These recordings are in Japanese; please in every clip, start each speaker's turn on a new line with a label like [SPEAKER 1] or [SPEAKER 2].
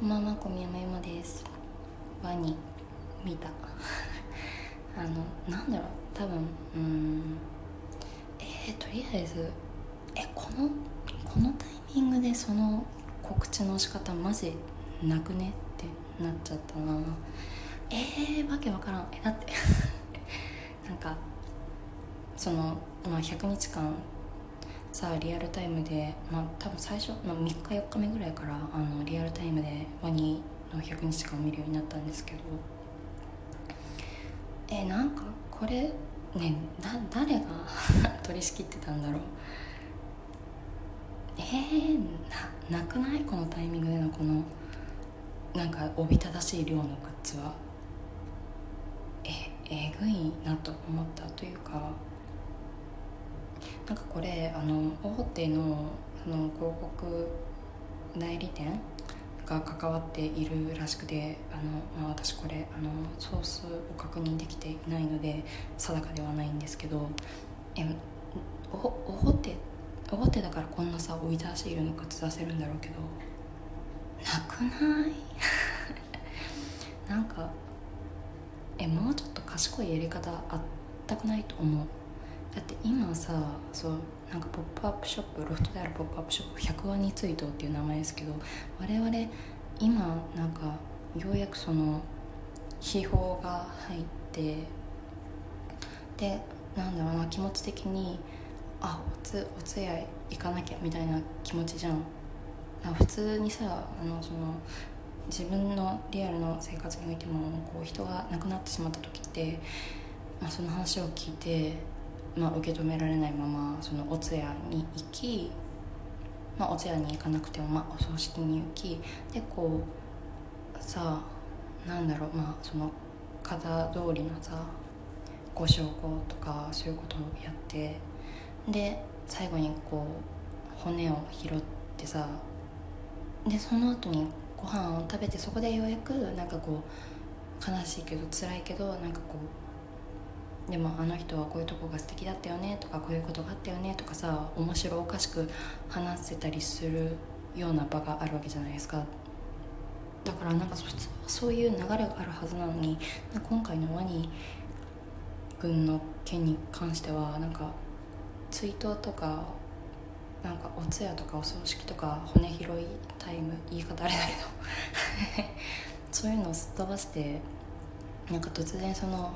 [SPEAKER 1] こんばんは、小宮山山です。ワニ見た。あの、なんだろう、多分、うん。えー、とりあえず、え、この、このタイミングでその告知の仕方、マジなくね？ってなっちゃったな。えー、わけわからん。え、だって、なんか、その、まあ、100日間、さリアルタイムで、まあ、多分最初、まあ、3日4日目ぐらいからあのリアルタイムでワニの100日間を見るようになったんですけど。えなんかこれねだ誰が 取り仕切ってたんだろう。えー、ななくない？このタイミングでのこのなんかおびただしい量のグッズは。ええぐいなと思ったというか。なんかこれあの大手のその広告代理店が関わっているらしくてあの、まあ、私これあのソースを確認できていないので定かではないんですけどえお大手大手だからこんなさ追い出しているのかつ出せるんだろうけどなくない？なんかえもうちょっと賢いやり方あったくないと思う。だって今さそうなんかポップアップショップロフトであるポップアップショップ100ワニツイートっていう名前ですけど我々今なんかようやくその秘宝が入ってでなんだろうな気持ち的にあおつお通夜行かなきゃみたいな気持ちじゃん。普通にさあのその自分のリアルの生活においてもこう人が亡くなってしまった時って、まあ、その話を聞いてまあ、受け止められないままそのお通夜に行き、まあ、お通夜に行かなくても、まあ、お葬式に行きでこうさあなんだろうまあその型通りのさご焼香とかそういうことをやってで最後にこう骨を拾ってさでその後にご飯を食べてそこでようやくなんかこう悲しいけど辛いけどなんかこうでもあの人はこういうとこが素敵だったよねとかこういうことがあったよねとかさ面白おかしく話せたりするような場があるわけじゃないですか。だからなんか普通はそういう流れがあるはずなのに今回のワニ軍の件に関してはなんか追悼とかなんかお通夜とかお葬式とか骨拾いタイム言い方あれだけど。そういうのをすっ飛ばしてなんか突然その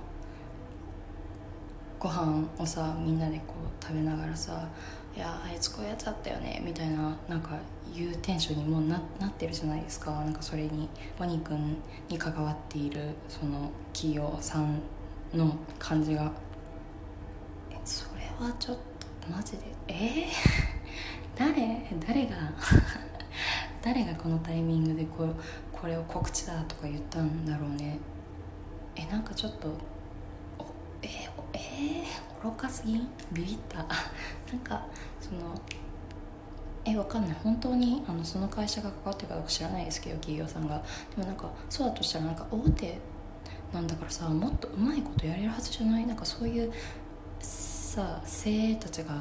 [SPEAKER 1] ご飯をさみんなでこう食べながらさ「いやあいつこういうやつだったよね」みたいななんかいうテンションにもななってるじゃないですか。なんかそれにワニくんに関わっているその企業さんの感じが。えそれはちょっとマジで？え？ー、誰？誰が？誰がこのタイミングでここれを告知だとか言ったんだろうね。えなんかちょっと、愚かすぎ？んビビった？なんかそのえわかんない。本当にあのその会社が関わってるかどうか知らないですけど企業さんが。でもなんかそうだとしたらなんか大手なんだからさもっとうまいことやれるはずじゃない？なんかそういうさ精鋭たちが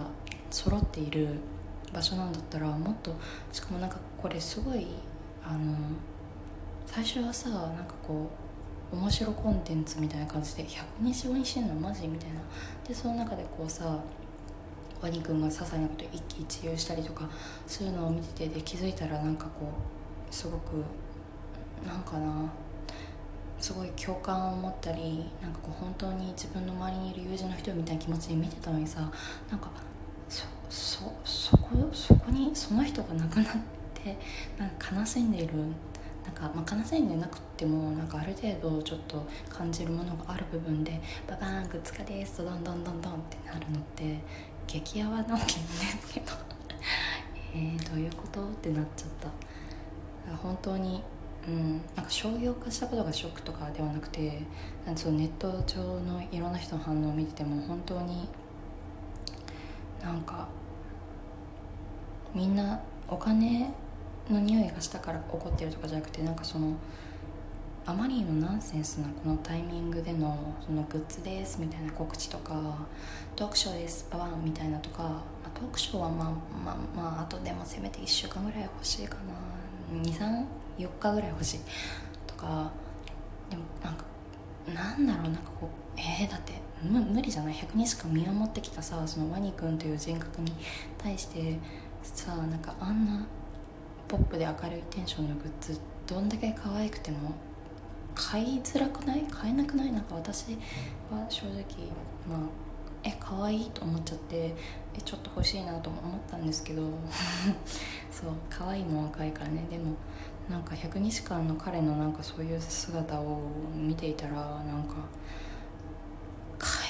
[SPEAKER 1] 揃っている場所なんだったらもっとしかもなんかこれすごいあの最初はさなんかこう面白コンテンツみたいな感じで100日後にしてんのマジ？みたいな。でその中でこうさワニくんが些細なこと一喜一憂したりとかするのを見ててで気づいたらなんかこうすごくなんかなすごい共感を持ったりなんかこう本当に自分の周りにいる友人の人みたいな気持ちで見てたのにさなんかそそそこそこにその人が亡くなってなんか悲しんでいるか、まあ、悲しんでなくてもなんかある程度ちょっと感じるものがある部分でババーングッズ化ですとどんどんどんどんってなるのって激ヤワなわけですけど。えー、どういうことってなっちゃった。本当にうんなんか商業化したことがショックとかではなくてなんそのネット上のいろんな人の反応を見てても本当になんかみんなお金の匂いがしたから怒ってるとかじゃなくてなんかそのあまりにもナンセンスなこのタイミングでのそのグッズですみたいな告知とかトークショーですババンみたいなとか、まあ、トークショーはまあまあまああとでもせめて1週間ぐらい欲しいかな。23 4日ぐらい欲しいとかでもなんかなんだろうなんかこうえー、だって無無理じゃない？100人しか見守ってきたさそのワニ君という人格に対してさなんかあんなポップで明るいテンションのグッズどんだけ可愛くても買いづらくない？買えなくない？なんか私は正直まあえ可愛いと思っちゃってえちょっと欲しいなと思ったんですけど そう可愛いも若いからね。でもなんか100日間の彼のなんかそういう姿を見ていたらなんか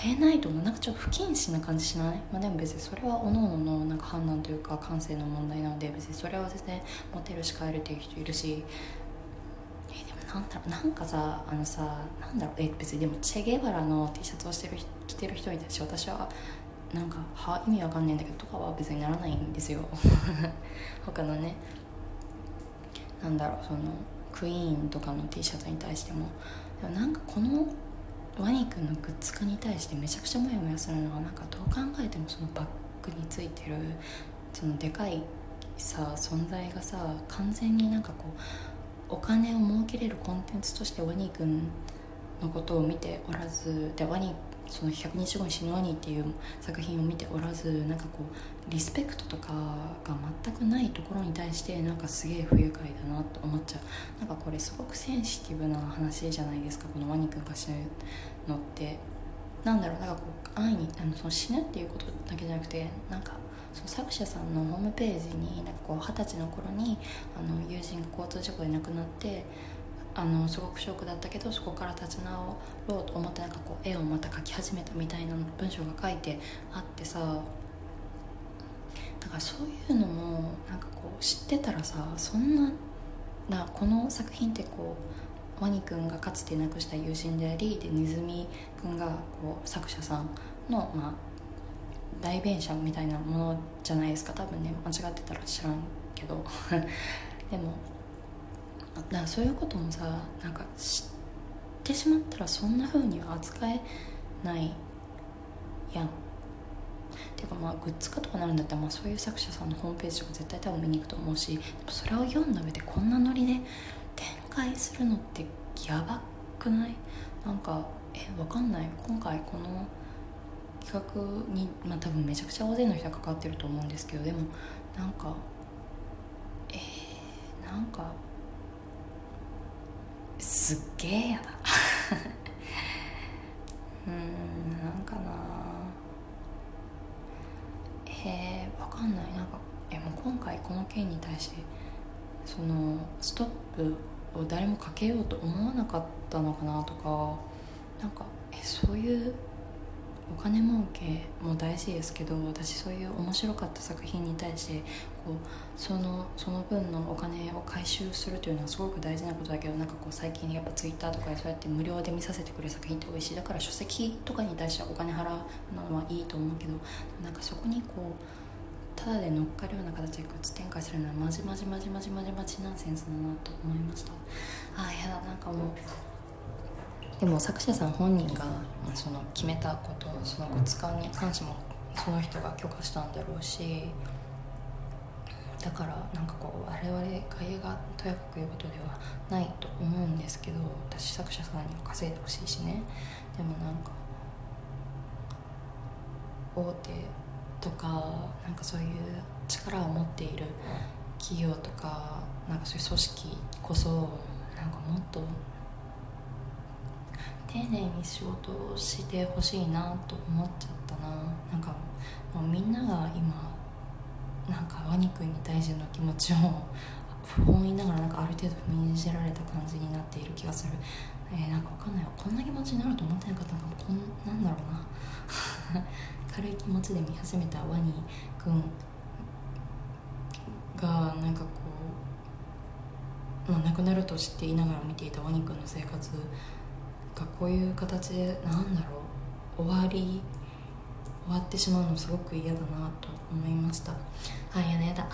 [SPEAKER 1] 買えないと思う。なんかちょっと不謹慎な感じしない、まあ、でも別にそれは各々のなんか判断というか感性の問題なので別にそれは全然モテるし買えるっていう人いるし。えでもなんだろうなんかさあのさなんだろう。え別にでもチェゲバラの T シャツをしてる着てる人に対して私はなんかは意味わかんないんだけどとかは別にならないんですよ。他のね。なんだろうそのクイーンとかの T シャツに対しても。でもなんかこのワニ君のグッズ化に対してめちゃくちゃモヤモヤするのはなんかどう考えてもそのバッグについてるそのでかいさ存在がさ完全になんかこうお金を儲けれるコンテンツとしてワニ君のことを見ておらずでワニその100日後に死ぬワニっていう作品を見ておらずなんかこうリスペクトとかが全くないところに対してなんかすげえ不愉快だなと思っちゃう。なんかこれすごくセンシティブな話じゃないですかこのワニ君が死ぬのって。なんだろうなんかこう安易にあのその死ぬっていうことだけじゃなくてなんかその作者さんのホームページになんかこう二十歳の頃にあの友人が交通事故で亡くなってあのすごくショックだったけどそこから立ち直ろうと思ってなんかこう絵をまた描き始めたみたいな文章が書いてあってさだからそういうのもなんかこう知ってたらさそんななこの作品ってこうワニくんがかつて亡くした友人でありでネズミくんがこう作者さんの、まあ、代弁者みたいなものじゃないですか。多分ね間違ってたら知らんけど。でもだからそういうこともさなんか知ってしまったらそんな風には扱えないやん。ていうかまあグッズ化とかなるんだったら、まあ、そういう作者さんのホームページとか絶対多分見に行くと思うしそれを読んだ上でこんなノリで展開するのってやばくない？なんかえわかんない。今回この企画に、まあ、多分めちゃくちゃ大勢の人が関わってると思うんですけどでもなんかえー、なんかすっげえやだ うんなんかな。へえわかんない。なんかえもう今回この件に対してそのストップを誰もかけようと思わなかったのかなとかなんかえそういうお金儲けも大事ですけど私そういう面白かった作品に対してこうそのその分のお金を回収するというのはすごく大事なことだけどなんかこう最近やっぱツイッターとかでそうやって無料で見させてくれる作品って多いしい。だから書籍とかに対してはお金払うのはいいと思うけどなんかそこにこうただで乗っかるような形でグッズ展開するのはマジマジマジマジマジマジナンセンスだなと思いましたああいやなんかもうでも作者さん本人がその決めたことそのグッズ化に関してもその人が許可したんだろうしだからなんかこう我々外野がとやかく言うことではないと思うんですけど私作者さんには稼いでほしいしね。でもなんか大手とかなんかそういう力を持っている企業とかなんかそういう組織こそなんかもっと丁寧に仕事をしてほしいなと思っちゃったな。なんかもうみんなが今なんかワニ君に対しての気持ちを不本意ながらなんかある程度踏みにじられた感じになっている気がする。えー、なんかわかんないこんな気持ちになると思ってなかったのかもこんなんだろうな。軽い気持ちで見始めたワニ君がなんかこう、まあ、亡くなると知っていながら見ていたワニ君の生活かこういう形でなんだろう。終わり終わってしまうのすごく嫌だなと思いました。あやだやだ。